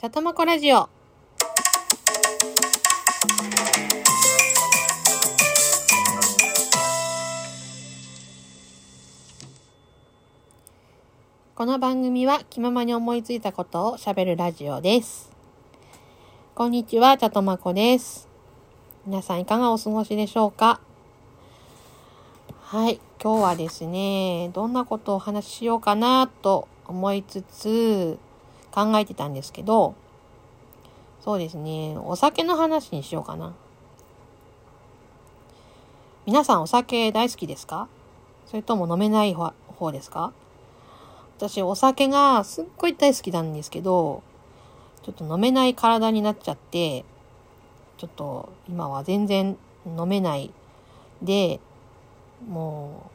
さとまこラジオ。この番組は気ままに思いついたことをしゃべるラジオです。こんにちは、ちゃとまこです。皆さんいかがお過ごしでしょうか？はい、今日はですね、どんなことをお話ししようかなと思いつつ考えてたんですけど、そうですね、お酒の話にしようかな。皆さんお酒大好きですか？それとも飲めない方ですか？私お酒がすっごい大好きなんですけど、ちょっと飲めない体になっちゃって、ちょっと今は全然飲めないで、もう、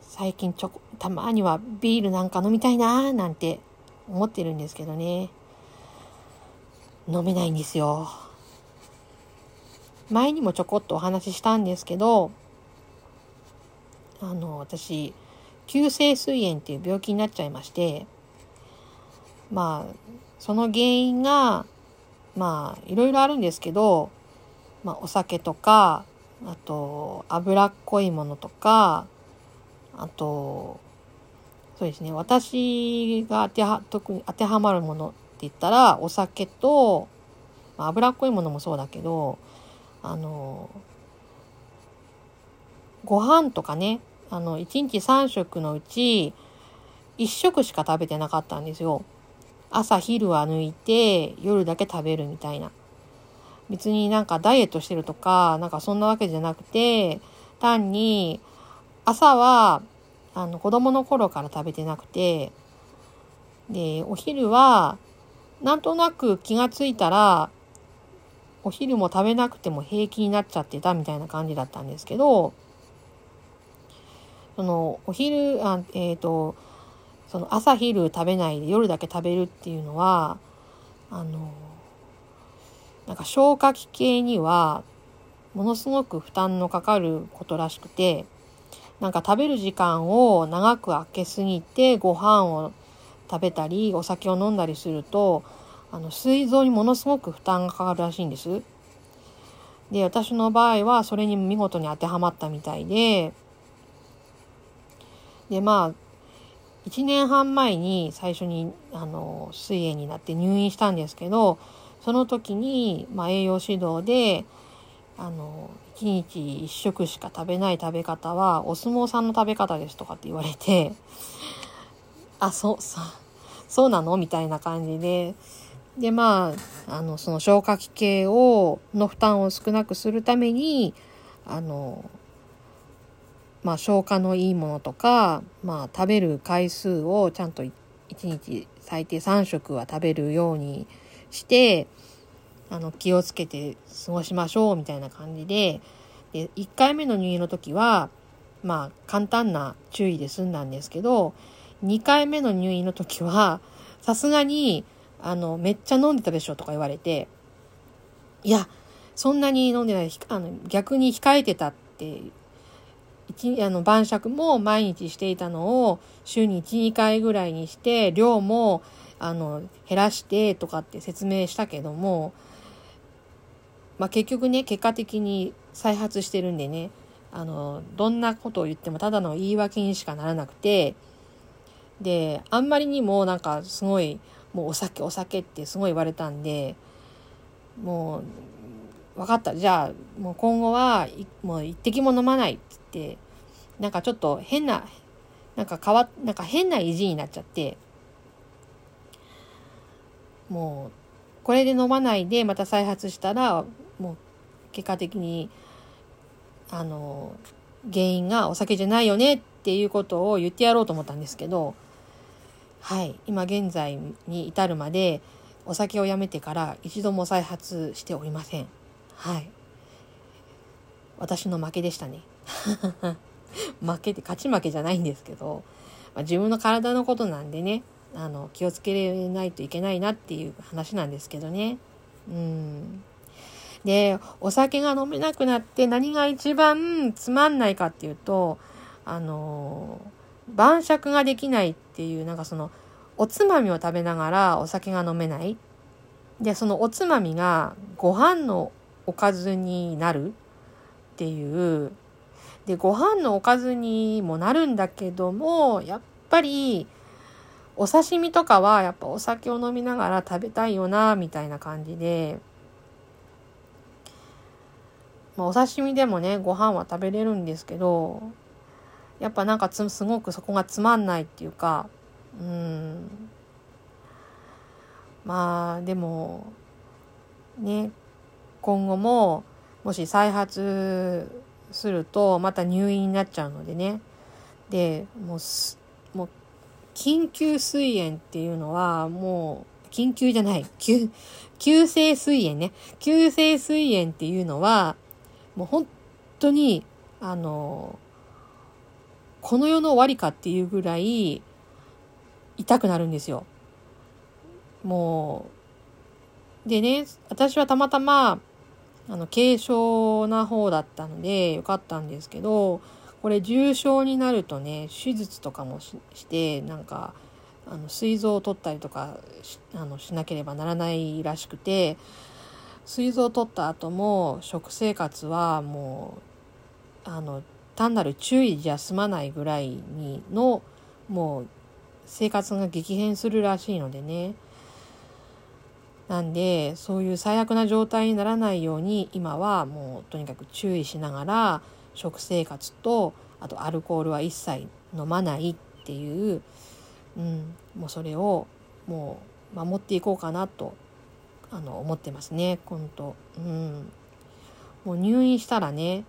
最近ちょこ、たまにはビールなんか飲みたいなーなんて思ってるんですけどね。飲めないんですよ。前にもちょこっとお話ししたんですけど、あの、私、急性膵炎っていう病気になっちゃいまして、まあ、その原因が、まあ、いろいろあるんですけど、まあ、お酒とか、あと、脂っこいものとか、あと、そうですね、私が当ては、特に当てはまるものって言ったら、お酒と、まあ、脂っこいものもそうだけど、あの、ご飯とかね、あの、1日3食のうち、1食しか食べてなかったんですよ。朝昼は抜いて、夜だけ食べるみたいな。別になんかダイエットしてるとか、なんかそんなわけじゃなくて、単に、朝は、あの、子供の頃から食べてなくて、で、お昼は、なんとなく気がついたら、お昼も食べなくても平気になっちゃってたみたいな感じだったんですけど、その、お昼、あえっ、と、その朝昼食べないで夜だけ食べるっていうのは、あの、なんか消化器系には、ものすごく負担のかかることらしくて、なんか食べる時間を長く空けすぎてご飯を食べたりお酒を飲んだりすると、あの、膵臓にものすごく負担がかかるらしいんです。で、私の場合はそれに見事に当てはまったみたいで、で、まあ、1年半前に最初に、あの、膵炎になって入院したんですけど、その時に、まあ、栄養指導で、あの、1日1食しか食べない食べ方は、お相撲さんの食べ方ですとかって言われて、あ、そう、そう、そうなのみたいな感じで、で、まあ、あの、その消化器系を、の負担を少なくするために、あの、まあ、消化のいいものとか、まあ、食べる回数をちゃんと1日最低3食は食べるようにして、あの、気をつけて過ごしましょうみたいな感じで、で、1回目の入院の時は、まあ、簡単な注意で済んだんですけど、2回目の入院の時は、さすがに、あの、めっちゃ飲んでたでしょとか言われて、いや、そんなに飲んでない、あの、逆に控えてたって一あの晩酌も毎日していたのを週に1、2回ぐらいにして、量もあの減らしてとかって説明したけども、まあ、結局ね、結果的に再発してるんでね、あの、どんなことを言ってもただの言い訳にしかならなくて、で、あんまりにもなんかすごい、もうお酒お酒ってすごい言われたんで、もう、分かった。じゃあ、もう今後は、もう一滴も飲まないって言って、なんかちょっと変な、なんか変わ、なんか変な意地になっちゃって、もう、これで飲まないでまた再発したら、もう結果的に、あの、原因がお酒じゃないよねっていうことを言ってやろうと思ったんですけど、はい、今現在に至るまでお酒をやめてから一度も再発しておりません。はい。私の負けでしたね。負けて、勝ち負けじゃないんですけど、まあ、自分の体のことなんでね、あの、気をつけないといけないなっていう話なんですけどね。うん。で、お酒が飲めなくなって何が一番つまんないかっていうと、あの、晩酌ができないっていう、なんかその、おつまみを食べながらお酒が飲めない。で、そのおつまみがご飯のおかずになるっていう。で、ご飯のおかずにもなるんだけども、やっぱりお刺身とかはやっぱお酒を飲みながら食べたいよな、みたいな感じで、まあ、お刺身でもね、ご飯は食べれるんですけど、やっぱなんかすごくそこがつまんないっていうか、うん。まあ、でも、ね、今後も、もし再発すると、また入院になっちゃうのでね。で、もうもう、緊急膵炎っていうのは、もう、緊急じゃない、急、急性膵炎ね。急性膵炎っていうのは、もう本当に、あの、この世の終わりかっていうぐらい痛くなるんですよ。もう、でね、私はたまたま、あの、軽症な方だったのでよかったんですけど、これ重症になるとね、手術とかもして、なんか、あの、膵臓を取ったりとかしあのしなければならないらしくて、膵臓を取った後も食生活はもうあの単なる注意じゃ済まないぐらいにのもう生活が激変するらしいのでね。なんでそういう最悪な状態にならないように今はもうとにかく注意しながら食生活とあとアルコールは一切飲まないっていう、うん、もうそれをもう守っていこうかなとあの思ってますね本当うん。もう入院したらね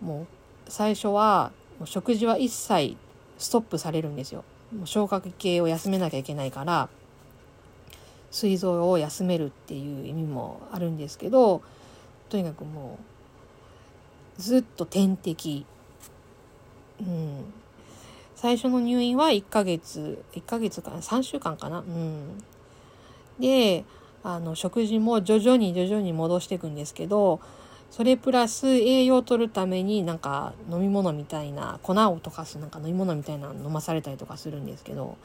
もう最初はもう食事は一切ストップされるんですよ。もう消化器系を休めなきゃいけないから膵臓を休めるっていう意味もあるんですけどとにかくもうずっと点滴。うん。最初の入院は1ヶ月1ヶ月かな3週間かな。うん。であの食事も徐々に徐々に戻していくんですけどそれプラス栄養を取るためになんか飲み物みたいな粉を溶かすなんか飲み物みたいなの飲まされたりとかするんですけど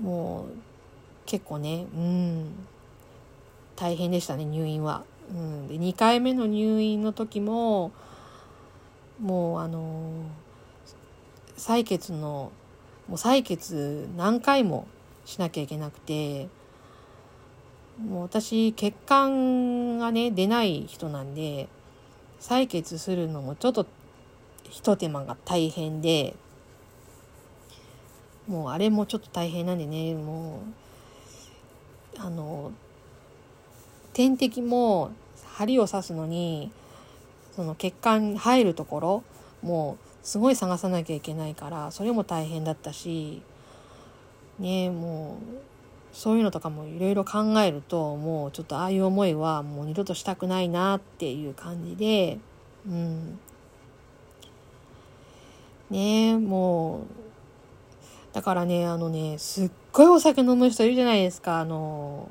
もう結構ねうん大変でしたね入院は。うん、で2回目の入院の時ももうあの採血のもう採血何回もしなきゃいけなくてもう私血管がね出ない人なんで採血するのもちょっと一手間が大変でもうあれもちょっと大変なんでねもうあの点滴も針を刺すのにその血管入るところもうすごい探さなきゃいけないからそれも大変だったしねもうそういうのとかもいろいろ考えるともうちょっとああいう思いはもう二度としたくないなっていう感じでうん。ねえもうだからねあのねすっごいお酒飲む人いるじゃないですか。あの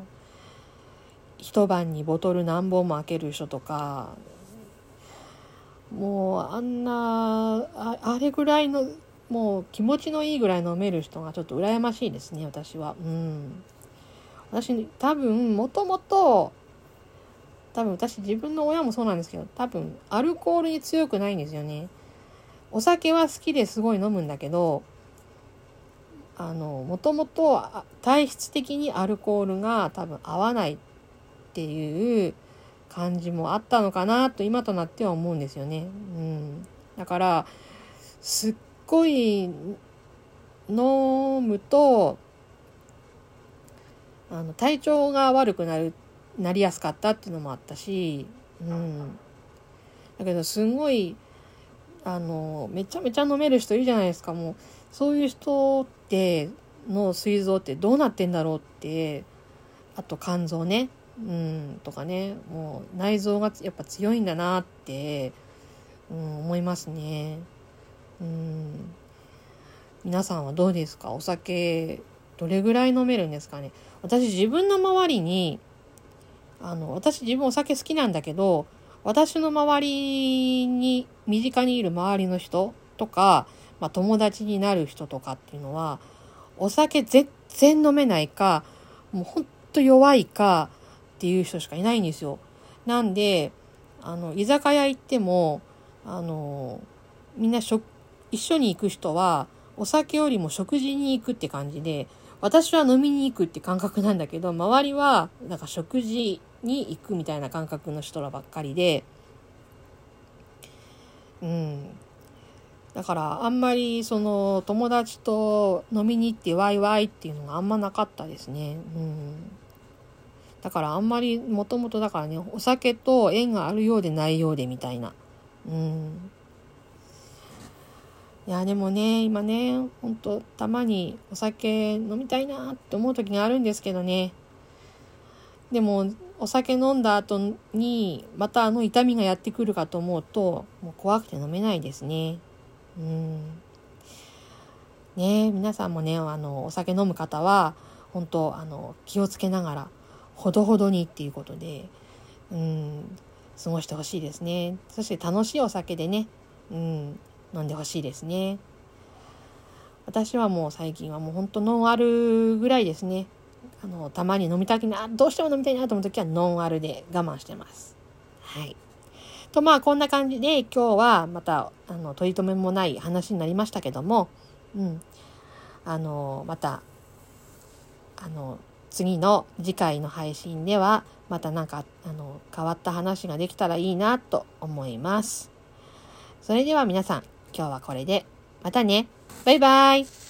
一晩にボトル何本も開ける人とか。もうあんなああれぐらいのもう気持ちのいいぐらい飲める人がちょっと羨ましいですね私は。うん。私多分もともと多分私自分の親もそうなんですけど多分アルコールに強くないんですよねお酒は好きですごい飲むんだけどあのもともと体質的にアルコールが多分合わないっていう感じもあったのかなと今となっては思うんですよね。うん、だからすっごい飲むとあの体調が悪くなるなりやすかったっていうのもあったし、うん、だけどすごいあのめちゃめちゃ飲める人いるじゃないですか。もうそういう人っての膵臓ってどうなってんだろうってあと肝臓ね。うんとかね。もう内臓がやっぱ強いんだなって、うん、思いますね。うん。皆さんはどうですか？お酒どれぐらい飲めるんですかね私自分の周りにあの私自分お酒好きなんだけど私の周りに身近にいる周りの人とか、まあ、友達になる人とかっていうのはお酒全然飲めないか、もうほんと弱いかっていう人しかいないんですよ。なんで、あの、居酒屋行っても、あの、みんな一緒に行く人は、お酒よりも食事に行くって感じで、私は飲みに行くって感覚なんだけど、周りはなんか食事に行くみたいな感覚の人らばっかりで、うん。だからあんまりその友達と飲みに行ってワイワイっていうのがあんまなかったですね。うん。だからあんまりもともとだからね、お酒と縁があるようでないようでみたいな。うん。いや、でもね、今ね、ほんと、たまにお酒飲みたいなって思う時があるんですけどね。でも、お酒飲んだ後に、またあの痛みがやってくるかと思うと、もう怖くて飲めないですね。うん。ね皆さんもね、あの、お酒飲む方は、本当あの、気をつけながら、ほどほどにっていうことで、うん、過ごしてほしいですね。そして楽しいお酒でね、うん、飲んでほしいですね。私はもう最近はもうほんとノンアルぐらいですね。あの、たまに飲みたくな、どうしても飲みたいなと思う時はノンアルで我慢してます。はい。とまあこんな感じで今日はまたあの取り留めもない話になりましたけども、うん。あの、また、あの、次の次回の配信ではまたなんかあの変わった話ができたらいいなと思います。それでは皆さん今日はこれで。またね。バイバイ。